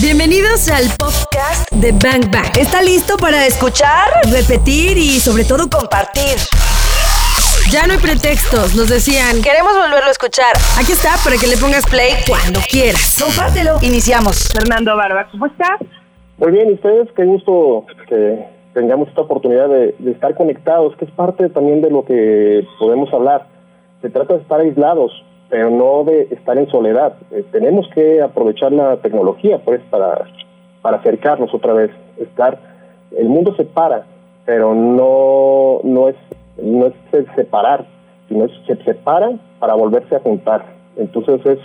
Bienvenidos al podcast de Bang Bang. ¿Está listo para escuchar, repetir y sobre todo compartir? Ya no hay pretextos, nos decían. Queremos volverlo a escuchar. Aquí está para que le pongas play cuando quieras. Compártelo. Iniciamos. Fernando Barba, ¿cómo estás? Muy bien, ¿y ustedes? Qué gusto que tengamos esta oportunidad de, de estar conectados, que es parte también de lo que podemos hablar. Se trata de estar aislados, pero no de estar en soledad. Eh, tenemos que aprovechar la tecnología pues para, para acercarnos otra vez. Estar, el mundo se para, pero no, no es no es separar, sino es se separa para volverse a juntar. Entonces es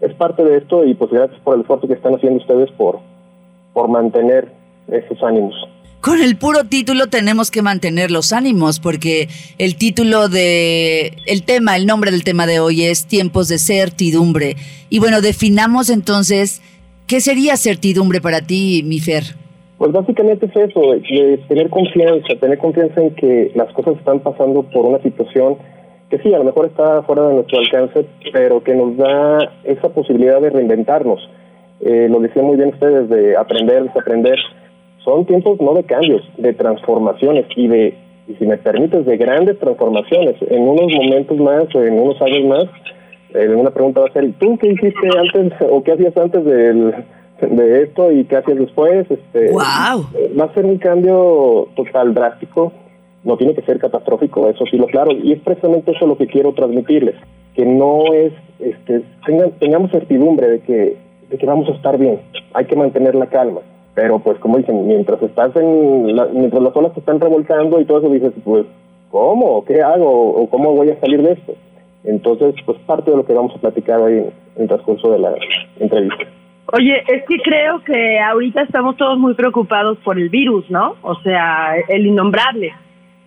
es parte de esto y pues gracias por el esfuerzo que están haciendo ustedes por por mantener esos ánimos. Con el puro título tenemos que mantener los ánimos porque el título de el tema, el nombre del tema de hoy es tiempos de certidumbre. Y bueno, definamos entonces qué sería certidumbre para ti, mi Fer. Pues básicamente es eso, de tener confianza, tener confianza en que las cosas están pasando por una situación que sí, a lo mejor está fuera de nuestro alcance, pero que nos da esa posibilidad de reinventarnos. Eh, lo decían muy bien ustedes, de aprender, desaprender. Son tiempos no de cambios, de transformaciones y de, y si me permites, de grandes transformaciones. En unos momentos más, en unos años más, eh, una pregunta va a ser, ¿tú qué hiciste antes o qué hacías antes del de esto y qué haces después. Este, wow. Va a ser un cambio total, drástico. No tiene que ser catastrófico, eso sí lo claro. Y es precisamente eso lo que quiero transmitirles, que no es, este, tengan, tengamos certidumbre de que, de que vamos a estar bien. Hay que mantener la calma. Pero pues como dicen, mientras estás en, la, mientras las olas te están revolcando y todo eso dices, pues, ¿cómo? ¿Qué hago? ¿O cómo voy a salir de esto? Entonces, pues parte de lo que vamos a platicar hoy en el transcurso de la entrevista. Oye, es que creo que ahorita estamos todos muy preocupados por el virus, ¿no? O sea, el innombrable.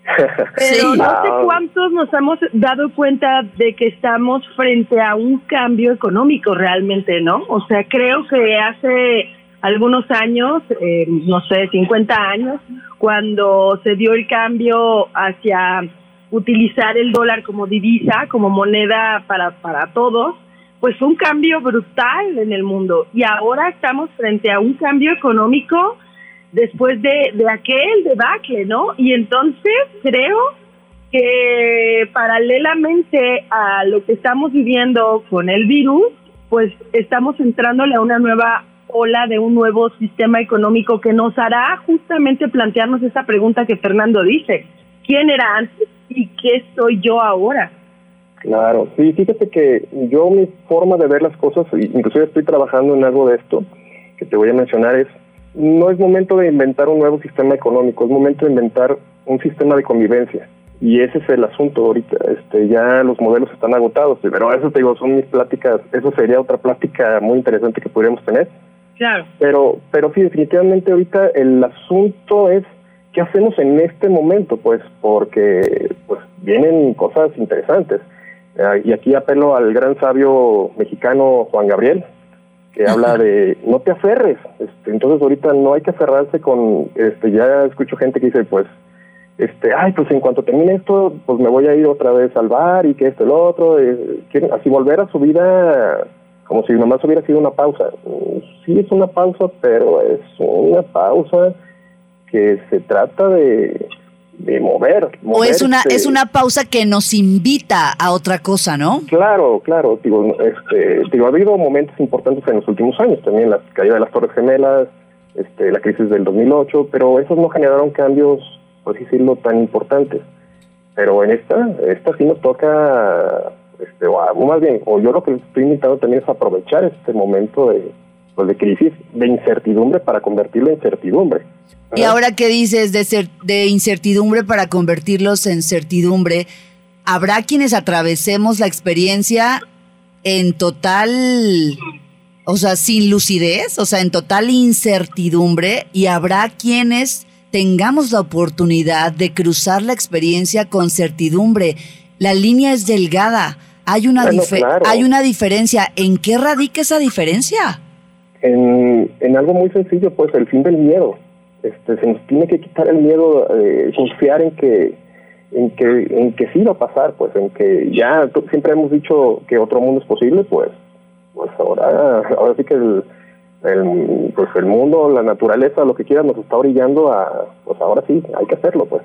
Pero no sé cuántos nos hemos dado cuenta de que estamos frente a un cambio económico realmente, ¿no? O sea, creo que hace algunos años, eh, no sé, 50 años, cuando se dio el cambio hacia utilizar el dólar como divisa, como moneda para, para todos, pues fue un cambio brutal en el mundo y ahora estamos frente a un cambio económico después de, de aquel debacle, ¿no? Y entonces creo que paralelamente a lo que estamos viviendo con el virus, pues estamos entrándole a una nueva ola de un nuevo sistema económico que nos hará justamente plantearnos esa pregunta que Fernando dice, ¿quién era antes y qué soy yo ahora? Claro, sí, fíjate que yo mi forma de ver las cosas, inclusive estoy trabajando en algo de esto, que te voy a mencionar, es, no es momento de inventar un nuevo sistema económico, es momento de inventar un sistema de convivencia. Y ese es el asunto ahorita, este, ya los modelos están agotados, pero eso te digo, son mis pláticas, eso sería otra plática muy interesante que podríamos tener. Claro. Pero, pero sí, definitivamente ahorita el asunto es qué hacemos en este momento, pues, porque pues vienen cosas interesantes. Eh, y aquí apelo al gran sabio mexicano Juan Gabriel, que habla de no te aferres. Este, entonces ahorita no hay que aferrarse con, este, ya escucho gente que dice, pues, este, ay, pues en cuanto termine esto, pues me voy a ir otra vez al bar y que esto, el otro, eh, quieren así volver a su vida como si nomás hubiera sido una pausa. Sí es una pausa, pero es una pausa que se trata de de mover. O es una es una pausa que nos invita a otra cosa, ¿no? Claro, claro. Digo, este, digo, ha habido momentos importantes en los últimos años, también la caída de las Torres Gemelas, este, la crisis del 2008, pero esos no generaron cambios, por así decirlo, tan importantes. Pero en esta, esta sí nos toca, este, o más bien, o yo lo que estoy invitando también es aprovechar este momento de, pues, de crisis, de incertidumbre para convertirlo en certidumbre. Y ahora que dices de, incertidumbre para convertirlos en certidumbre, ¿habrá quienes atravesemos la experiencia en total, o sea, sin lucidez, o sea, en total incertidumbre? Y habrá quienes tengamos la oportunidad de cruzar la experiencia con certidumbre. La línea es delgada. Hay una, hay una diferencia. ¿En qué radica esa diferencia? En, en algo muy sencillo, pues el fin del miedo este, se nos tiene que quitar el miedo, eh, confiar en que, en que, en que sí va a pasar, pues, en que ya siempre hemos dicho que otro mundo es posible, pues, pues ahora, ahora sí que el, pues el mundo, la naturaleza, lo que quiera, nos está orillando a, pues ahora sí, hay que hacerlo, pues.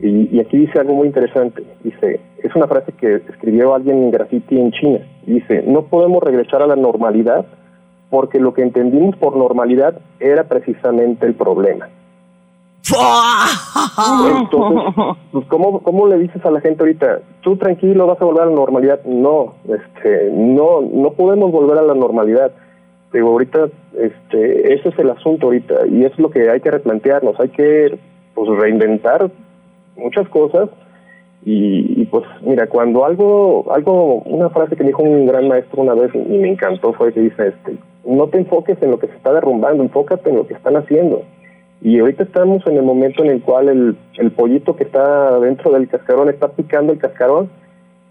Y, y, aquí dice algo muy interesante. Dice, es una frase que escribió alguien en graffiti en China. Dice, no podemos regresar a la normalidad porque lo que entendimos por normalidad era precisamente el problema. Entonces, pues, ¿cómo, ¿cómo le dices a la gente ahorita, tú tranquilo vas a volver a la normalidad? No, este, no, no podemos volver a la normalidad. Digo, ahorita, este, ese es el asunto ahorita y es lo que hay que replantearnos. Hay que, pues, reinventar muchas cosas y, pues, mira, cuando algo, algo, una frase que dijo un gran maestro una vez y me encantó fue que dice, este, no te enfoques en lo que se está derrumbando, enfócate en lo que están haciendo. Y ahorita estamos en el momento en el cual el, pollito que está dentro del cascarón está picando el cascarón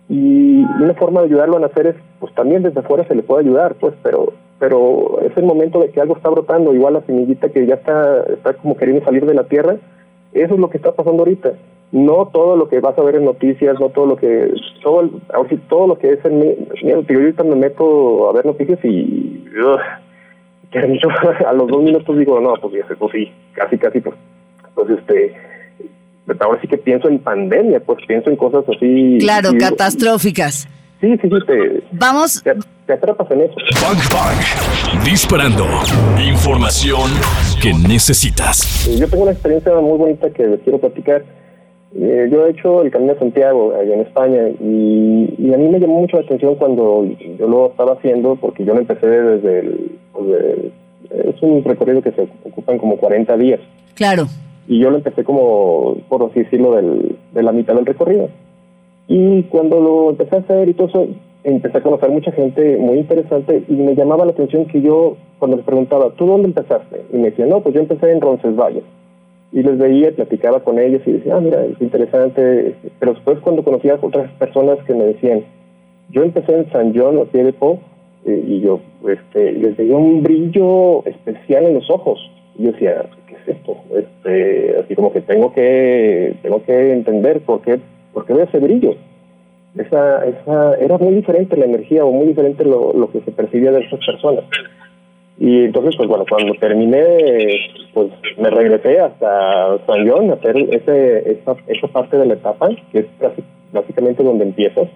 y una forma de ayudarlo a nacer es, pues también desde afuera se le puede ayudar, pues, pero pero es el momento de que algo está brotando, igual la semillita que ya está, está como queriendo salir de la tierra, eso es lo que está pasando ahorita. No todo lo que vas a ver en noticias, no todo lo que, todo, todo lo que es en mira, yo ahorita me meto a ver noticias y a los dos minutos digo, no, pues, pues sí, casi, casi, pues, pues este, ahora sí que pienso en pandemia, pues pienso en cosas así. Claro, catastróficas. Sí, sí, sí, te, Vamos. Te, atrapas en eso. Bang, bang. Disparando. Información que necesitas. Yo tengo una experiencia muy bonita que les quiero platicar. Eh, yo he hecho el Camino de Santiago allá en España y, a mí me llamó mucho la atención cuando yo lo estaba haciendo porque yo lo empecé desde el, pues, es un recorrido que se ocupan como 40 días. Claro. Y yo lo empecé como, por así decirlo, del, de la mitad del recorrido. Y cuando lo empecé a hacer y todo eso, empecé a conocer mucha gente muy interesante y me llamaba la atención que yo, cuando les preguntaba, ¿tú dónde empezaste? Y me decían, no, pues yo empecé en Roncesvalles y les veía, platicaba con ellos y decía, ah, mira, es interesante. Pero después cuando conocía otras personas que me decían, yo empecé en San John, o pie eh, y yo este, les veía un brillo especial en los ojos. Y yo decía, ¿qué es esto? Este, así como que tengo que, tengo que entender por qué, por qué veo ese brillo. Esa, esa, era muy diferente la energía o muy diferente lo, lo que se percibía de esas personas. Y entonces, pues bueno, cuando terminé, pues me regresé hasta San John a hacer ese, esa, esa parte de la etapa, que es básicamente donde empiezas,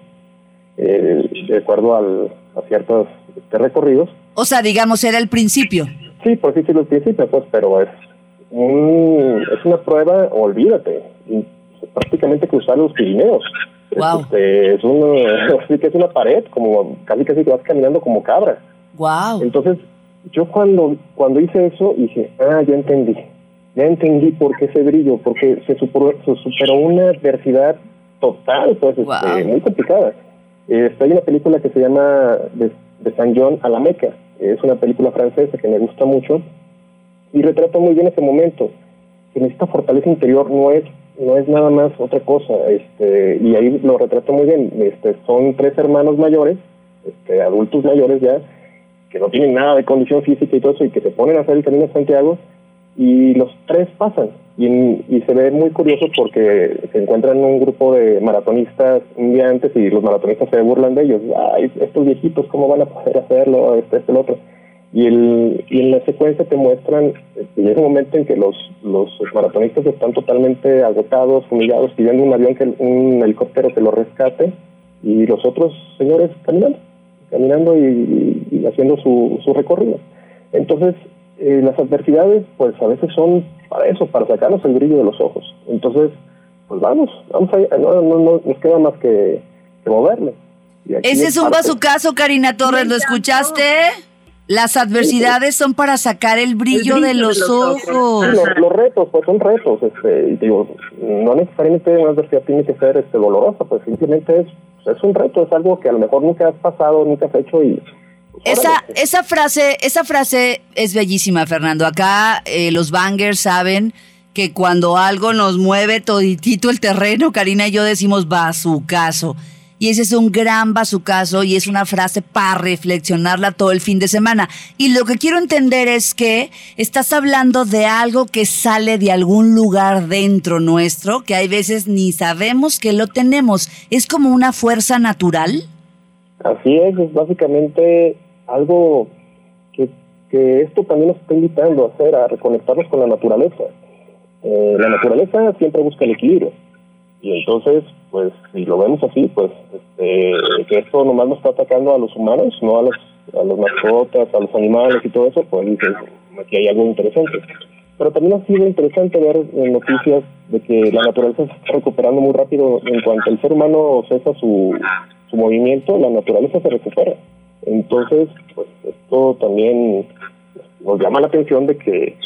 eh, de acuerdo al, a ciertos este, recorridos. O sea, digamos, era el principio. Sí, por sí, sí, el principio, pues, pero es, un, es una prueba, olvídate, prácticamente cruzar los Pirineos. Wow. Este, es, una, que es una pared, como casi casi vas caminando como cabra. Wow. Entonces, yo cuando, cuando hice eso dije, ah, ya entendí, ya entendí por qué ese brillo, porque se superó, se superó una adversidad total, pues este, muy complicada. Este, hay una película que se llama de, de San John a la Meca, es una película francesa que me gusta mucho y retrata muy bien ese momento, que necesita fortaleza interior no es no es nada más otra cosa, este, y ahí lo retrata muy bien, este, son tres hermanos mayores, este, adultos mayores ya, que no tienen nada de condición física y todo eso, y que se ponen a hacer el Camino de Santiago, y los tres pasan. Y, se ve muy curioso porque se encuentran un grupo de maratonistas un día antes y los maratonistas se burlan de ellos. Ay, estos viejitos, ¿cómo van a poder hacerlo? Este, este, el otro. Y, el, y en la secuencia te muestran, este, llega un momento en que los, los maratonistas están totalmente agotados, humillados, pidiendo un avión, que un helicóptero que los rescate, y los otros señores caminando caminando y, haciendo su, su, recorrido. Entonces, eh, las adversidades, pues a veces son para eso, para sacarnos el brillo de los ojos. Entonces, pues vamos, vamos a, no, no, no nos queda más que, que moverle. Ese es un bazucazo, Karina Torres, ¿lo escuchaste? Las adversidades son para sacar el brillo, de, los ojos. los, retos, pues son retos. Este, digo, no necesariamente una adversidad tiene que ser este, dolorosa, pues simplemente es es un reto, es algo que a lo mejor nunca has pasado, nunca has hecho y... Pues, esa, esa frase, esa frase es bellísima, Fernando. Acá eh, los bangers saben que cuando algo nos mueve toditito el terreno, Karina y yo decimos va su caso. Y ese es un gran bazucazo y es una frase para reflexionarla todo el fin de semana. Y lo que quiero entender es que estás hablando de algo que sale de algún lugar dentro nuestro, que hay veces ni sabemos que lo tenemos. ¿Es como una fuerza natural? Así es, es básicamente algo que, esto también nos está invitando a hacer, a reconectarnos con la naturaleza. Eh, la naturaleza siempre busca el equilibrio. Y entonces, pues, si lo vemos así, pues, este, que esto nomás nos está atacando a los humanos, no a los, a los mascotas, a los animales y todo eso, pues dices, aquí hay algo interesante. Pero también ha sido interesante ver noticias de que la naturaleza se está recuperando muy rápido. En cuanto el ser humano cesa su, su movimiento, la naturaleza se recupera. Entonces, pues esto también nos llama la atención de que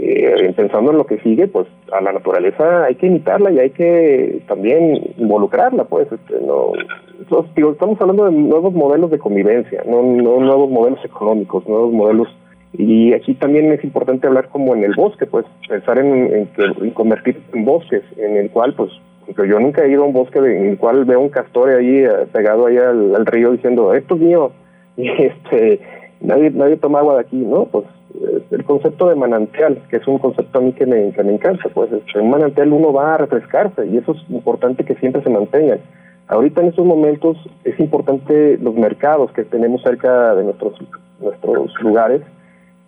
eh, pensando en lo que sigue, pues a la naturaleza hay que imitarla y hay que también involucrarla, pues. Este, no, estamos hablando de nuevos modelos de convivencia, no, nuevos modelos económicos, nuevos modelos. Y aquí también es importante hablar como en el bosque, pues pensar en, convertir en bosques, en el cual, pues, yo nunca he ido a un bosque en el cual veo un castor ahí eh, pegado ahí al, río diciendo, esto es mío, este, nadie, nadie toma agua de aquí, ¿no? Pues el concepto de manantial, que es un concepto a mí que me, que me encanta, pues en manantial uno va a refrescarse y eso es importante que siempre se mantengan. Ahorita en estos momentos es importante los mercados que tenemos cerca de nuestros nuestros lugares,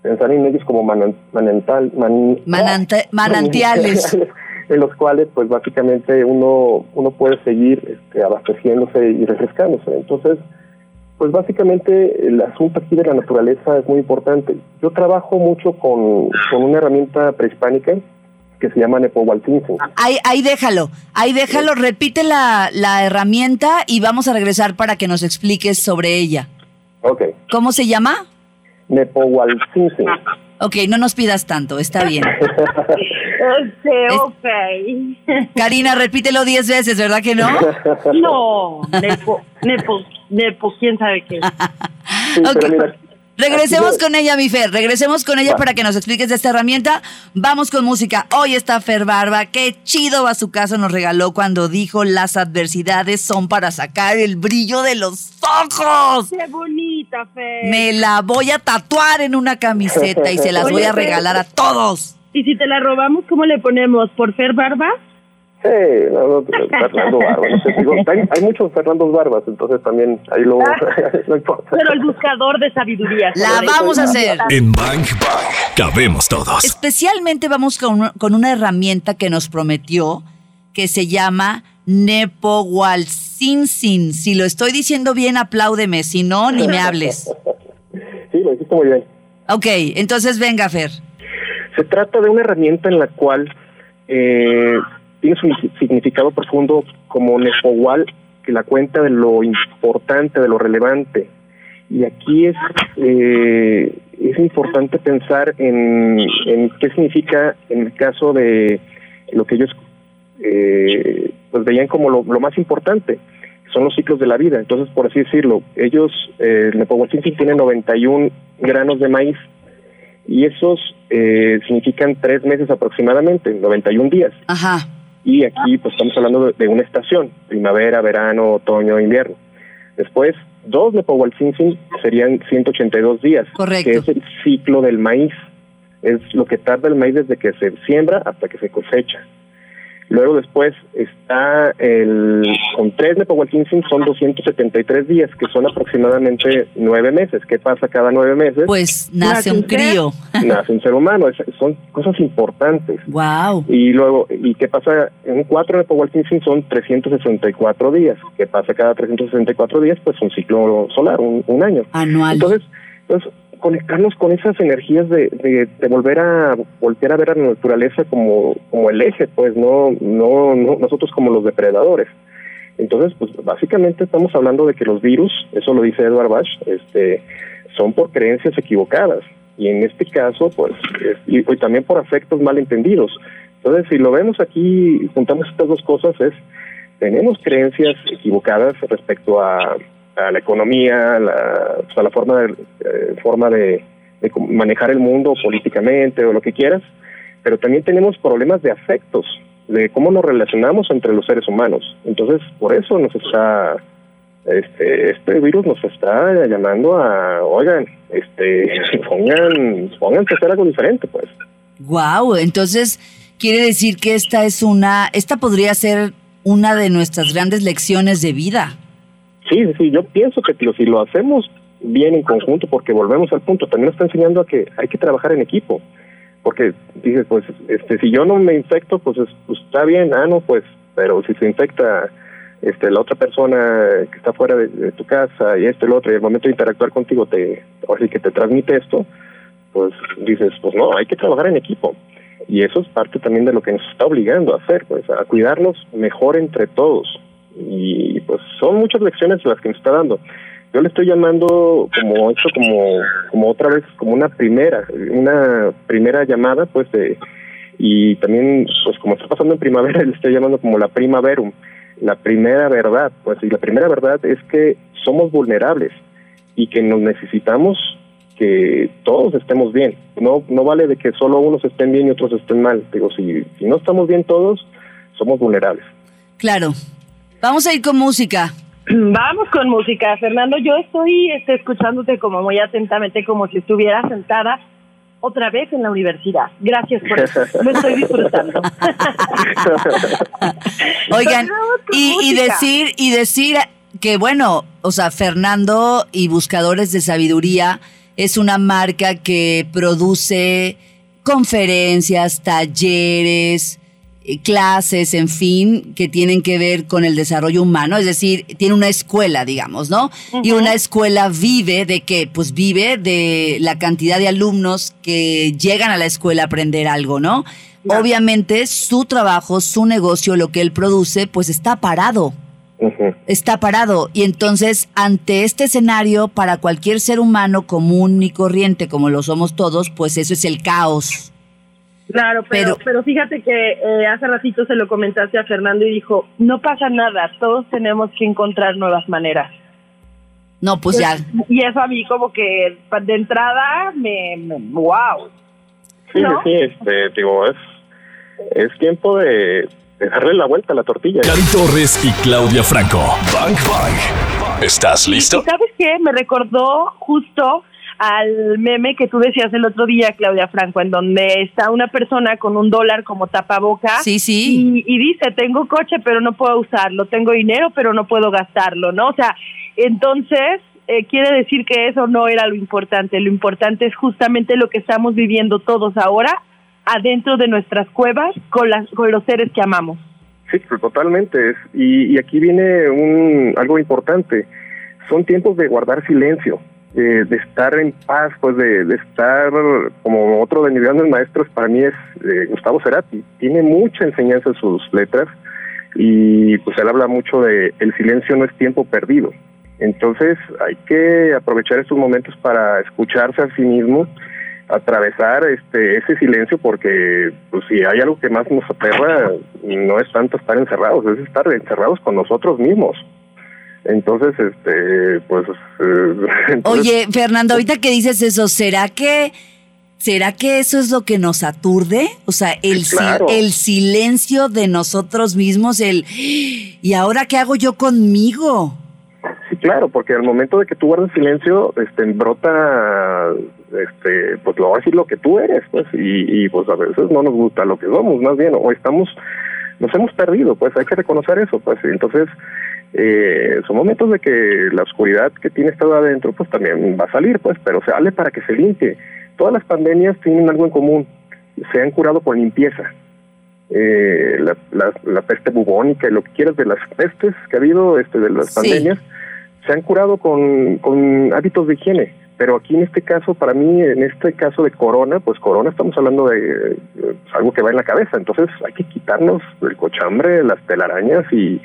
pensar en ellos como manantal, manantiales. en los cuales pues básicamente uno uno puede seguir este, abasteciéndose y refrescándose. Entonces, pues básicamente el asunto aquí de la naturaleza es muy importante. Yo trabajo mucho con, una herramienta prehispánica que se llama Nepohualcinsin. Ahí, ahí déjalo, ahí déjalo, repite la, la herramienta y vamos a regresar para que nos expliques sobre ella. Ok. ¿Cómo se llama? Nepohualcinsin. Ok, no nos pidas tanto, está bien. Este, ok. Karina, repítelo diez veces, ¿verdad que no? No, Nepo, Nepo, Nepo, quién sabe qué. Regresemos con ella, mi Fer. Regresemos con ella para que nos expliques de esta herramienta. Vamos con música. Hoy está Fer Barba. Qué chido a su casa nos regaló cuando dijo las adversidades son para sacar el brillo de los ojos. Qué bonita, Fer. Me la voy a tatuar en una camiseta y se las voy a regalar a todos. ¿Y si te la robamos, cómo le ponemos? ¿Por Fer Barba? Sí, no, Fernando Barba. hay, muchos Fernando Barbas, entonces también ahí lo no importa. Pero el buscador de sabiduría. La vamos a hacer. En Bang Bang cabemos todos. Especialmente vamos con, con una herramienta que nos prometió que se llama Nepohualcinsin. Si lo estoy diciendo bien, apláudeme. Si no, ni me hables. sí, lo hiciste muy bien. Ok, entonces venga, Fer. Se trata de una herramienta en la cual eh, tiene su significado profundo como Nepohual, que la cuenta de lo importante, de lo relevante. Y aquí es, eh, es importante pensar en, en, qué significa en el caso de lo que ellos eh, pues veían como lo, más importante, son los ciclos de la vida. Entonces, por así decirlo, ellos, eh, tiene 91 granos de maíz y esos eh, significan tres meses aproximadamente, 91 días. Ajá y aquí pues estamos hablando de, una estación, primavera, verano, otoño, invierno. Después, dos de Powalcinsin serían 182 días, Correcto. que es el ciclo del maíz. Es lo que tarda el maíz desde que se siembra hasta que se cosecha. Luego después está el, con tres Nepohualcinsin son 273 días, que son aproximadamente nueve meses. ¿Qué pasa cada nueve meses? Pues nace un crío. Nace un ser humano, son cosas importantes. Wow. Y luego, ¿y qué pasa? En cuatro Nepohualcinsin son 364 días. ¿Qué pasa cada 364 días? Pues un ciclo solar, un, un año. Anual. Entonces, entonces conectarnos con esas energías de, volver a voltear a ver a la naturaleza como, como el eje, pues no, no, no nosotros como los depredadores. Entonces, pues básicamente estamos hablando de que los virus, eso lo dice Edward Bach, este, son por creencias equivocadas y en este caso, pues, y, también por afectos malentendidos. Entonces, si lo vemos aquí, juntamos estas dos cosas, es tenemos creencias equivocadas respecto a la economía, la, la forma de, eh, forma de, manejar el mundo políticamente o lo que quieras, pero también tenemos problemas de afectos, de cómo nos relacionamos entre los seres humanos. Entonces, por eso nos está, este, este virus nos está llamando a, oigan, este, pongan, pónganse a hacer algo diferente, pues. Wow, entonces quiere decir que esta es una, esta podría ser una de nuestras grandes lecciones de vida. Sí, sí, yo pienso que si lo hacemos bien en conjunto, porque volvemos al punto, también nos está enseñando a que hay que trabajar en equipo, porque dices, pues, este, si yo no me infecto, pues, pues está bien, ah, no, pues, pero si se infecta este, la otra persona que está fuera de, tu casa y esto y lo otro, y al momento de interactuar contigo te, o así que te transmite esto, pues dices, pues no, hay que trabajar en equipo. Y eso es parte también de lo que nos está obligando a hacer, pues a cuidarnos mejor entre todos. Y pues son muchas lecciones las que nos está dando. Yo le estoy llamando como esto como como otra vez como una primera, una primera llamada pues de y también pues como está pasando en primavera le estoy llamando como la primaverum, la primera verdad, pues y la primera verdad es que somos vulnerables y que nos necesitamos que todos estemos bien. No no vale de que solo unos estén bien y otros estén mal. Digo, si no estamos bien todos, somos vulnerables. Claro. Vamos a ir con música. Vamos con música, Fernando. Yo estoy este, escuchándote como muy atentamente, como si estuviera sentada otra vez en la universidad. Gracias por eso. Lo estoy disfrutando. Oigan, y, y decir y decir que bueno, o sea, Fernando y Buscadores de Sabiduría es una marca que produce conferencias, talleres, clases, en fin, que tienen que ver con el desarrollo humano, es decir, tiene una escuela, digamos, ¿no? Y una escuela vive de qué? Pues vive de la cantidad de alumnos que llegan a la escuela a aprender algo, ¿no? Obviamente su trabajo, su negocio, lo que él produce, pues está parado está parado. Y entonces, ante este escenario, para cualquier ser humano común y corriente, como lo somos todos, pues eso es el caos. Claro, pero, pero, fíjate que eh, hace ratito se lo comentaste a Fernando y dijo, no pasa nada, todos tenemos que encontrar nuevas maneras. No, pues ya. Y eso a mí como que de entrada me, wow. Sí, sí, este, digo, es, es tiempo de, dejarle la vuelta a la tortilla. Cari Torres y Claudia Franco. Bang Bang. ¿Estás listo? ¿Sabes qué? Me recordó justo al meme que tú decías el otro día, Claudia Franco, en donde está una persona con un dólar como tapaboca. Sí, sí. Y, dice, tengo coche, pero no puedo usarlo. Tengo dinero, pero no puedo gastarlo, ¿no? O sea, entonces eh, quiere decir que eso no era lo importante. Lo importante es justamente lo que estamos viviendo todos ahora adentro de nuestras cuevas con, las, con los seres que amamos. Sí, totalmente. Y, y aquí viene un, algo importante. Son tiempos de guardar silencio, de, estar en paz, pues de, estar, como otro de mis grandes maestros para mí es eh, Gustavo Cerati. Tiene mucha enseñanza en sus letras y pues él habla mucho de el silencio no es tiempo perdido. Entonces hay que aprovechar estos momentos para escucharse a sí mismo atravesar este ese silencio porque pues si hay algo que más nos aterra no es tanto estar encerrados es estar encerrados con nosotros mismos entonces este pues eh, oye Fernando ahorita que dices eso será que será que eso es lo que nos aturde o sea el el silencio de nosotros mismos el y ahora qué hago yo conmigo Sí, claro, porque al momento de que tú guardas silencio, este, brota, este, pues lo va a decir lo que tú eres, pues, y, y pues a veces no nos gusta lo que somos, más bien, o estamos, nos hemos perdido, pues hay que reconocer eso, pues, entonces, eh, son momentos de que la oscuridad que tiene estado adentro, pues también va a salir, pues, pero sale para que se limpie. Todas las pandemias tienen algo en común, se han curado por limpieza, eh, la, la, la, peste bubónica y lo que quieras de las pestes que ha habido, este, de las pandemias, se han curado con, con hábitos de higiene. Pero aquí en este caso, para mí, en este caso de corona, pues corona estamos hablando de pues, algo que va en la cabeza. Entonces hay que quitarnos el cochambre, las telarañas y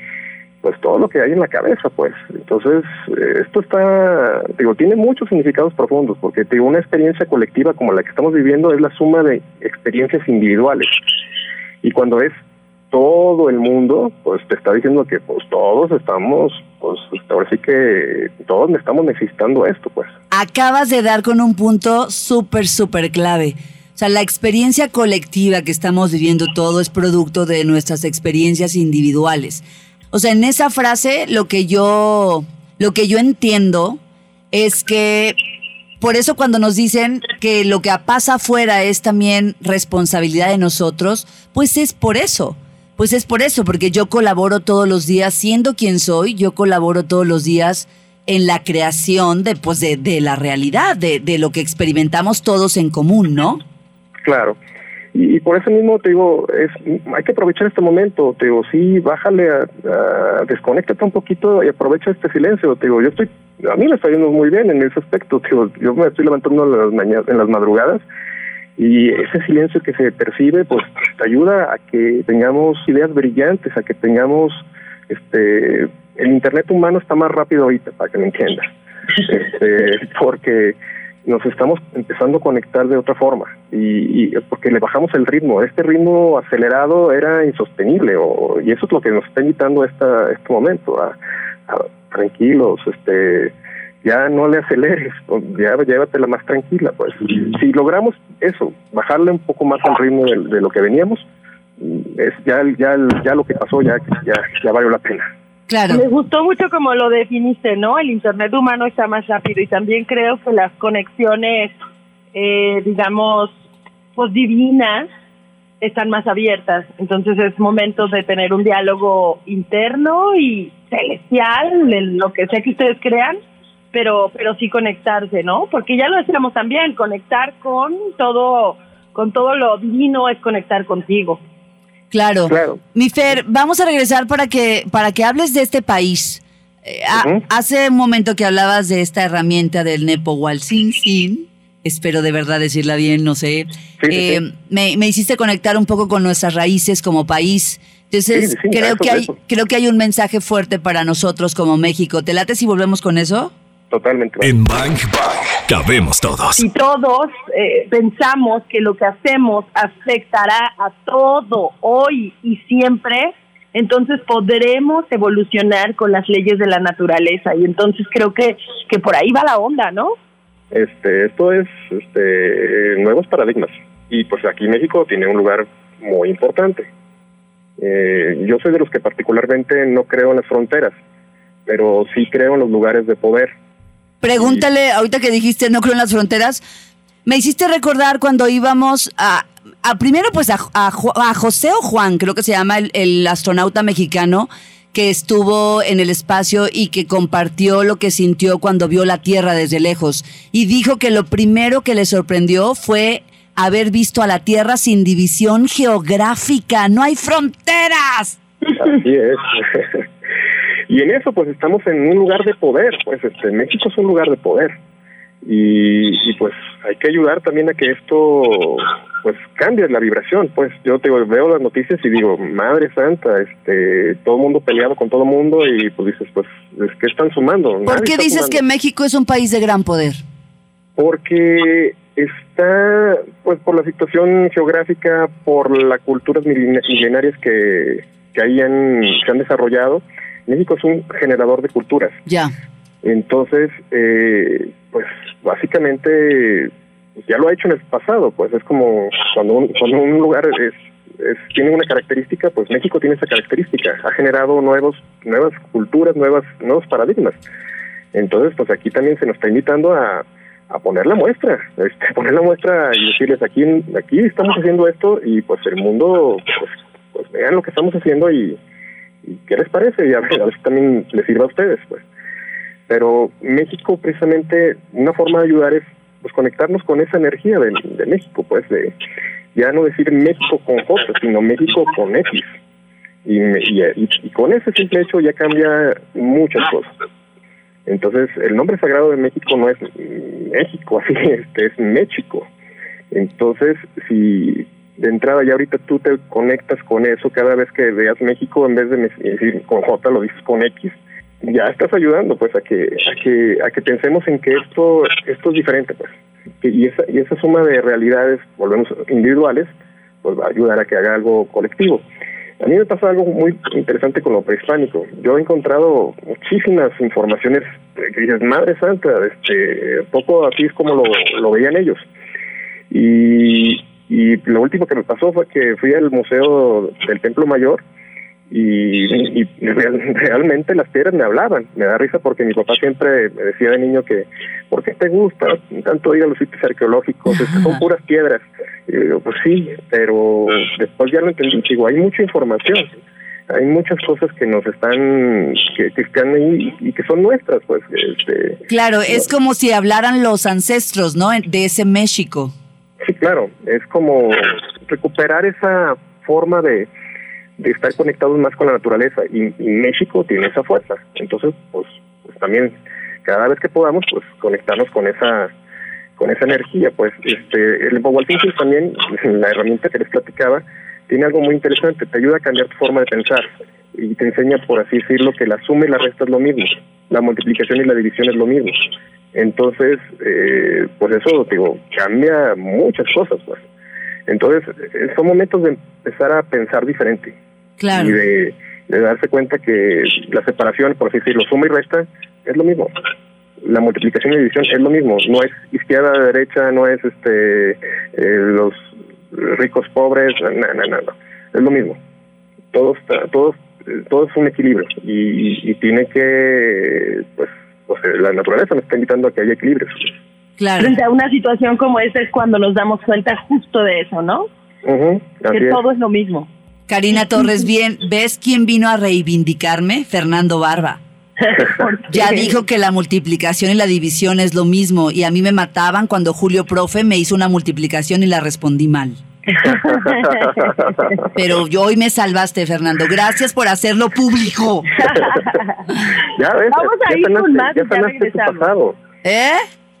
pues todo lo que hay en la cabeza, pues. Entonces, eh, esto está, digo, tiene muchos significados profundos, porque digo, una experiencia colectiva como la que estamos viviendo es la suma de experiencias individuales. Y cuando es todo el mundo, pues te está diciendo que pues todos estamos, pues ahora sí que todos estamos necesitando esto, pues. Acabas de dar con un punto súper, súper clave. O sea, la experiencia colectiva que estamos viviendo todo es producto de nuestras experiencias individuales. O sea, en esa frase lo que yo, lo que yo entiendo es que por eso cuando nos dicen que lo que pasa afuera es también responsabilidad de nosotros, pues es por eso. Pues es por eso, porque yo colaboro todos los días, siendo quien soy, yo colaboro todos los días en la creación de, pues de, de la realidad, de, de lo que experimentamos todos en común, ¿no? Claro. Y, por eso mismo te digo, es, hay que aprovechar este momento, te digo, sí, bájale, a, a, desconéctate un poquito y aprovecha este silencio, te digo, yo estoy, a mí me está yendo muy bien en ese aspecto, te digo, yo me estoy levantando en las, mañanas, en las madrugadas y ese silencio que se percibe, pues te ayuda a que tengamos ideas brillantes, a que tengamos, este, el Internet humano está más rápido ahorita, para que me entiendas, este, porque nos estamos empezando a conectar de otra forma y, y, porque le bajamos el ritmo. Este ritmo acelerado era insostenible o, y eso es lo que nos está invitando esta, este momento, a, a tranquilos, este ya no le aceleres, ya llévatela más tranquila. pues Si logramos eso, bajarle un poco más al ritmo de, de lo que veníamos, es ya, ya, ya lo que pasó ya, ya, ya valió la pena. Claro. Me gustó mucho como lo definiste, ¿no? El Internet humano está más rápido y también creo que las conexiones, eh, digamos, pues divinas, están más abiertas. Entonces es momento de tener un diálogo interno y celestial, en lo que sea que ustedes crean, pero, pero sí conectarse, ¿no? Porque ya lo decíamos también, conectar con todo, con todo lo divino es conectar contigo. Claro. claro. Mi Fer, vamos a regresar para que, para que hables de este país. Eh, uh -huh. Hace un momento que hablabas de esta herramienta del Nepo Walsin Sin, espero de verdad decirla bien, no sé. Sí, eh, sí. Me, me, hiciste conectar un poco con nuestras raíces como país. Entonces, creo, eso, que hay, eso. creo que hay un mensaje fuerte para nosotros como México. ¿Te late si volvemos con eso? Totalmente. En Bang Bang cabemos todos. Y todos eh, pensamos que lo que hacemos afectará a todo, hoy y siempre, entonces podremos evolucionar con las leyes de la naturaleza. Y entonces creo que, que por ahí va la onda, ¿no? Este, esto es este, nuevos paradigmas. Y pues aquí México tiene un lugar muy importante. Eh, yo soy de los que particularmente no creo en las fronteras, pero sí creo en los lugares de poder. Pregúntale, ahorita que dijiste no creo en las fronteras, me hiciste recordar cuando íbamos a, a primero pues a, a, a, José o Juan, creo que se llama el, el, astronauta mexicano que estuvo en el espacio y que compartió lo que sintió cuando vio la Tierra desde lejos y dijo que lo primero que le sorprendió fue haber visto a la Tierra sin división geográfica, no hay fronteras. Así es. y en eso pues estamos en un lugar de poder, pues este México es un lugar de poder. Y, y, pues hay que ayudar también a que esto pues cambie la vibración pues yo te digo, veo las noticias y digo madre santa este todo el mundo peleado con todo el mundo y pues dices pues es que están sumando ¿por qué dices sumando. que México es un país de gran poder? porque está pues por la situación geográfica por las culturas milenarias que, que ahí han, se han desarrollado México es un generador de culturas. Ya. Entonces, eh, pues básicamente ya lo ha hecho en el pasado, pues es como cuando un, cuando un lugar es, es, tiene una característica, pues México tiene esa característica, ha generado nuevos nuevas culturas, nuevas nuevos paradigmas. Entonces, pues aquí también se nos está invitando a, a poner la muestra, este, poner la muestra y decirles aquí aquí estamos haciendo esto y pues el mundo pues, pues vean lo que estamos haciendo y, y qué les parece y a ver, a ver si también les sirva a ustedes, pues. Pero México precisamente una forma de ayudar es pues conectarnos con esa energía de, México pues de ya no decir México con J sino México con X. Y, y, y, y con ese simple hecho ya cambia muchas cosas. Entonces el nombre sagrado de México no es México así este es México. Entonces si de entrada ya ahorita tú te conectas con eso cada vez que veas México en vez de decir con J lo dices con X ya estás ayudando pues a que a que a que pensemos en que esto esto es diferente pues. Y esa y esa suma de realidades volvemos individuales pues va a ayudar a que haga algo colectivo. A mí me pasa algo muy interesante con lo prehispánico. Yo he encontrado muchísimas informaciones que dices madre santa este poco así es como lo, lo veían ellos. Y y lo último que me pasó fue que fui al museo del templo mayor y, y real, realmente las piedras me hablaban. Me da risa porque mi papá siempre me decía de niño que, ¿por qué te gusta tanto ir a los sitios arqueológicos? Es que son puras piedras. Y digo, pues sí, pero después ya lo entendí. Digo, hay mucha información. hay muchas cosas que nos están, que, están ahí y que son nuestras, pues. Este, claro, es como si hablaran los ancestros, ¿no? De ese México. Sí, claro, es como recuperar esa forma de, de estar conectados más con la naturaleza. Y, México tiene esa fuerza. Entonces, pues, pues también cada vez que podamos, pues conectarnos con esa con esa energía, pues este el Mobile también, la herramienta que les platicaba, tiene algo muy interesante, te ayuda a cambiar tu forma de pensar y te enseña, por así decirlo, que la suma y la resta es lo mismo, la multiplicación y la división es lo mismo. Entonces, eh, pues eso, digo, cambia muchas cosas, pues. Entonces, eh, son momentos de empezar a pensar diferente. Claro. Y de, darse cuenta que la separación, por así decirlo, suma y resta, es lo mismo. La multiplicación y división es lo mismo. No es izquierda, derecha, no es este eh, los ricos, pobres, no, no, no, Es lo mismo. Todo, está, todo, es un equilibrio y, tiene que, pues, pues, la naturaleza nos está invitando a que haya equilibrio. Claro. Frente a una situación como esta es cuando nos damos cuenta justo de eso, ¿no? que todo es lo mismo. Karina Torres, bien, ¿ves quién vino a reivindicarme? Fernando Barba. ya dijo que la multiplicación y la división es lo mismo y a mí me mataban cuando Julio Profe me hizo una multiplicación y la respondí mal. Pero yo hoy me salvaste, Fernando. Gracias por hacerlo público. ya ves, Vamos a ir con más ya sanaste tu pasado. ¿Eh?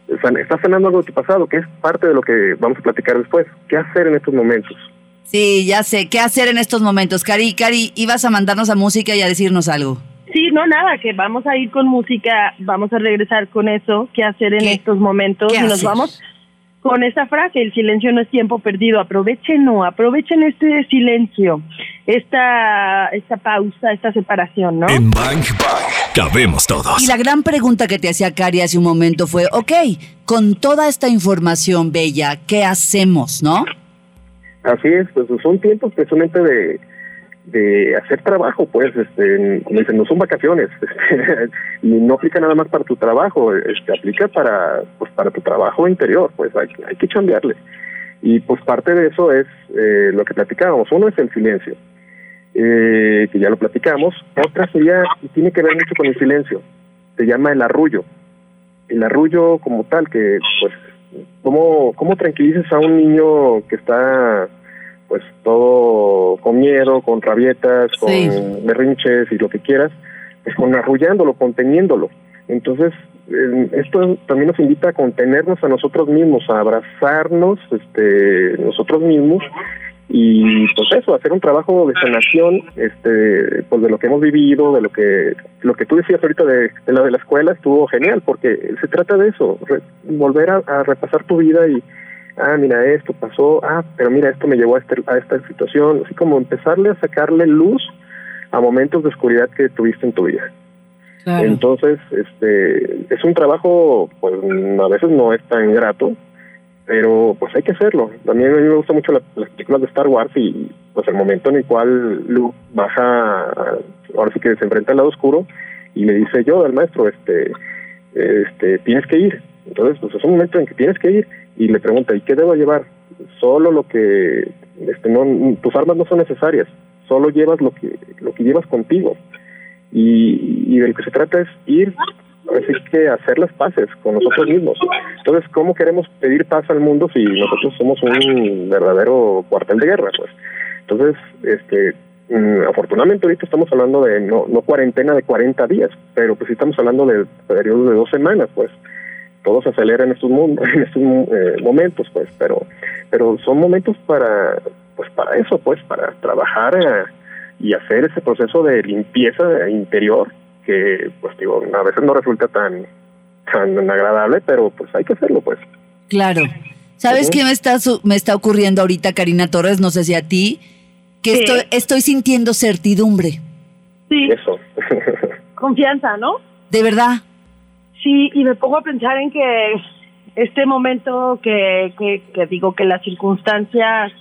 Estás sanando algo de tu pasado, que es parte de lo que vamos a platicar después. ¿Qué hacer en estos momentos? Sí, ya sé. ¿Qué hacer en estos momentos? Cari, Cari, ibas a mandarnos a música y a decirnos algo. Sí, no, nada, que vamos a ir con música, vamos a regresar con eso, qué hacer en estos momentos y nos vamos con esa frase, el silencio no es tiempo perdido, aprovechen, aprovechen este silencio, esta, esta pausa, esta separación, ¿no? En Bang Bang cabemos todos. Y la gran pregunta que te hacía Cari hace un momento fue, ok, con toda esta información bella, ¿qué hacemos, no? Así es, pues son tiempos precisamente de de hacer trabajo, pues, este, como dicen, no son vacaciones, este, y no aplica nada más para tu trabajo, este, aplica para, pues, para tu trabajo interior, pues, hay, hay que cambiarle. Y pues parte de eso es eh, lo que platicábamos. Uno es el silencio, eh, que ya lo platicamos. Otra sería, y tiene que ver mucho con el silencio, se llama el arrullo. El arrullo como tal, que pues, ¿cómo, cómo tranquilizas a un niño que está pues todo con miedo, con rabietas, con berrinches y lo que quieras, pues con arrullándolo, conteniéndolo. Entonces, esto también nos invita a contenernos a nosotros mismos, a abrazarnos este, nosotros mismos y pues eso, hacer un trabajo de sanación este, pues de lo que hemos vivido, de lo que lo que tú decías ahorita de, de la de la escuela estuvo genial, porque se trata de eso, volver a repasar tu vida y ah, mira, esto pasó, ah, pero mira, esto me llevó a, este, a esta situación, así como empezarle a sacarle luz a momentos de oscuridad que tuviste en tu vida. Entonces, este, es un trabajo, pues a veces no es tan grato, pero pues hay que hacerlo. También a mí me gusta mucho las películas de Star Wars y pues el momento en el cual Luke baja, ahora sí que se enfrenta al lado oscuro y le dice yo al maestro, este, este, tienes que ir. Entonces, pues es un momento en que tienes que ir y le pregunta, ¿y qué debo llevar? Solo lo que, este, no, tus armas no son necesarias, solo llevas lo que, lo que llevas contigo. Y, y de lo que se trata es ir, así que hacer las paces con nosotros mismos. Entonces, ¿cómo queremos pedir paz al mundo si nosotros somos un verdadero cuartel de guerra? Pues, entonces, este, mm, afortunadamente ahorita estamos hablando de no, no cuarentena de 40 días, pero pues sí estamos hablando de periodos de dos semanas, pues todo se acelera en estos, en estos eh, momentos, pues, pero, pero son momentos para, pues, para eso, pues, para trabajar eh, y hacer ese proceso de limpieza interior que, pues, digo, a veces no resulta tan, tan agradable, pero pues hay que hacerlo, pues. Claro. ¿Sabes qué me está, me está ocurriendo ahorita, Karina Torres? No sé si a ti, que estoy, estoy sintiendo certidumbre. Sí. Eso. Confianza, ¿no? De verdad. Sí, y me pongo a pensar en que este momento que, que, digo que las circunstancias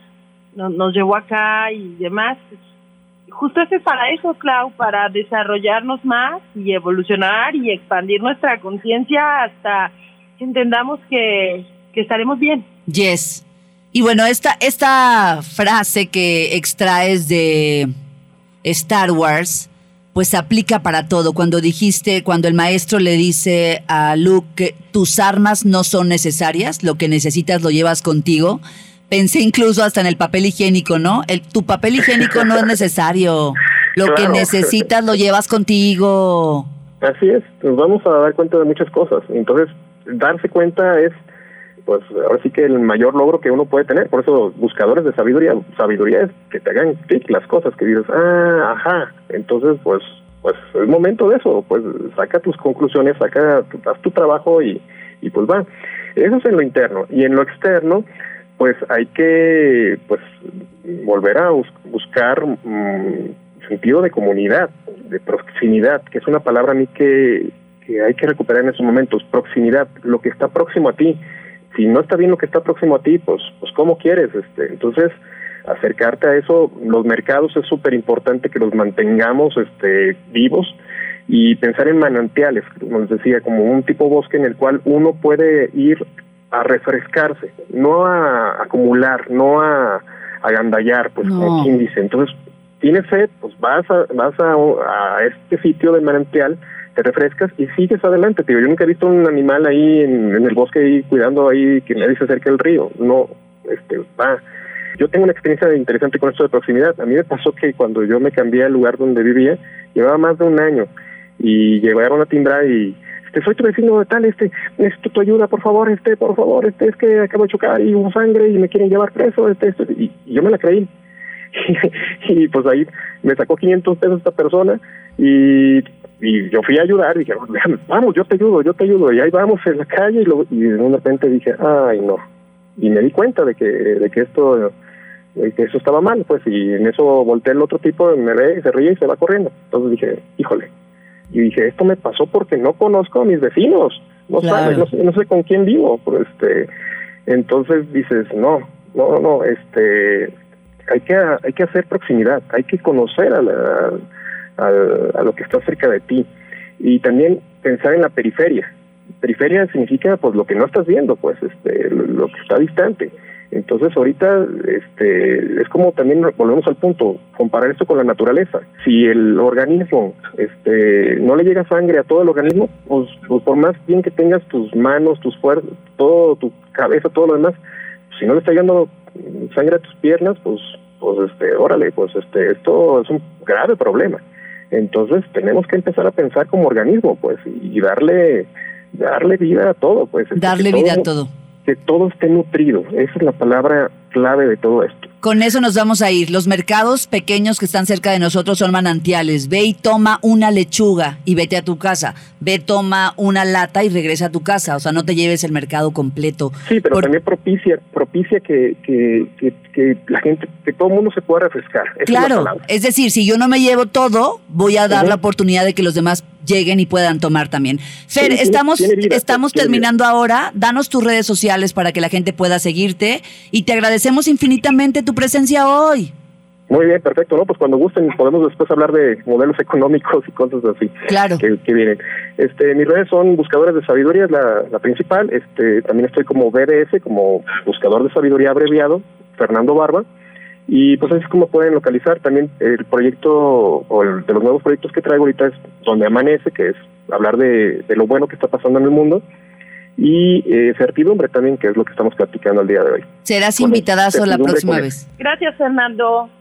nos llevó acá y demás, justo es para eso, Clau, para desarrollarnos más y evolucionar y expandir nuestra conciencia hasta que entendamos que, que estaremos bien. Yes. Y bueno, esta, esta frase que extraes de Star Wars, pues aplica para todo. Cuando dijiste, cuando el maestro le dice a Luke que tus armas no son necesarias, lo que necesitas lo llevas contigo. Pensé incluso hasta en el papel higiénico, ¿no? El, tu papel higiénico no es necesario. Lo que necesitas lo llevas contigo. Así es, nos vamos a dar cuenta de muchas cosas. Entonces, darse cuenta es, pues, ahora sí que el mayor logro que uno puede tener. Por eso, buscadores de sabiduría, sabiduría es que te hagan clic las cosas, que dices, ah, ajá. Entonces, pues, pues, es momento de eso. Pues, saca tus conclusiones, saca, haz tu trabajo y, y pues va. Eso es en lo interno. Y en lo externo, pues hay que pues volver a buscar mm, sentido de comunidad, de proximidad, que es una palabra a mí que, que hay que recuperar en esos momentos, proximidad, lo que está próximo a ti. Si no está bien lo que está próximo a ti, pues, pues ¿cómo quieres? este Entonces, acercarte a eso, los mercados es súper importante que los mantengamos este, vivos y pensar en manantiales, como les decía, como un tipo bosque en el cual uno puede ir a refrescarse, no a acumular, no a agandallar, pues como quien dice. Entonces, tienes sed, pues vas a, vas a, este sitio de manantial, te refrescas y sigues adelante. Tío. Yo nunca he visto un animal ahí en, el bosque ahí cuidando ahí que nadie se acerque al río. No, este, va. Yo tengo una experiencia interesante con esto de proximidad. A mí me pasó que cuando yo me cambié al lugar donde vivía, llevaba más de un año y llegaron a timbrar y este, soy tu vecino de tal, este, necesito tu ayuda, por favor, este, por favor, este, es que acabo de chocar y hubo sangre y me quieren llevar preso, este, este, y, yo me la creí. y pues ahí me sacó 500 pesos esta persona y, y yo fui a ayudar y dije, vamos, yo te ayudo, yo te ayudo. Y ahí vamos en la calle y, lo, y de repente dije, ay, no. Y me di cuenta de que, de que esto de que eso estaba mal, pues, y en eso volteé el otro tipo, me ve, se ríe y se va corriendo. Entonces dije, híjole, y dije, esto me pasó porque no conozco a mis vecinos, no sabes, no, sé con quién vivo, pues, este, entonces dices, no, no, no, este, hay que, hay que hacer proximidad, hay que conocer a, la, a, lo que está cerca de ti y también pensar en la periferia. Periferia significa pues lo que no estás viendo, pues este, lo que está distante. Entonces ahorita este, es como también volvemos al punto, comparar esto con la naturaleza. Si el organismo este, no le llega sangre a todo el organismo, pues, pues por más bien que tengas tus manos, tus fuerzas, todo tu cabeza, todo lo demás, si no le está llegando sangre a tus piernas, pues, pues este, órale, pues este, esto es un grave problema. Entonces tenemos que empezar a pensar como organismo, pues, y darle, darle vida a todo, pues. Darle vida a todo que todo esté nutrido. Esa es la palabra clave de todo esto. Con eso nos vamos a ir. Los mercados pequeños que están cerca de nosotros son manantiales. Ve y toma una lechuga y vete a tu casa. Ve, toma una lata y regresa a tu casa. O sea, no te lleves el mercado completo. Sí, pero también propicia, propicia que, que, que, la gente, que todo el mundo se pueda refrescar. claro, es, decir, si yo no me llevo todo, voy a dar la oportunidad de que los demás lleguen y puedan tomar también. Fer, estamos, estamos terminando ahora. Danos tus redes sociales para que la gente pueda seguirte y te agradecemos infinitamente tu presencia hoy. Muy bien, perfecto, ¿no? Pues cuando gusten podemos después hablar de modelos económicos y cosas así. Claro. Que, vienen. Este, mis redes son buscadores de sabiduría, es la, principal. Este, también estoy como BDS, como buscador de sabiduría abreviado, Fernando Barba. Y pues así es como pueden localizar. También el proyecto, o el, de los nuevos proyectos que traigo ahorita es Donde Amanece, que es hablar de, de lo bueno que está pasando en el mundo y eh, certidumbre también, que es lo que estamos platicando el día de hoy. Serás invitadazo la próxima vez. Gracias, Fernando.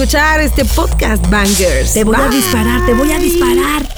este podcast, Bangers. Te voy a disparar, te voy a disparar.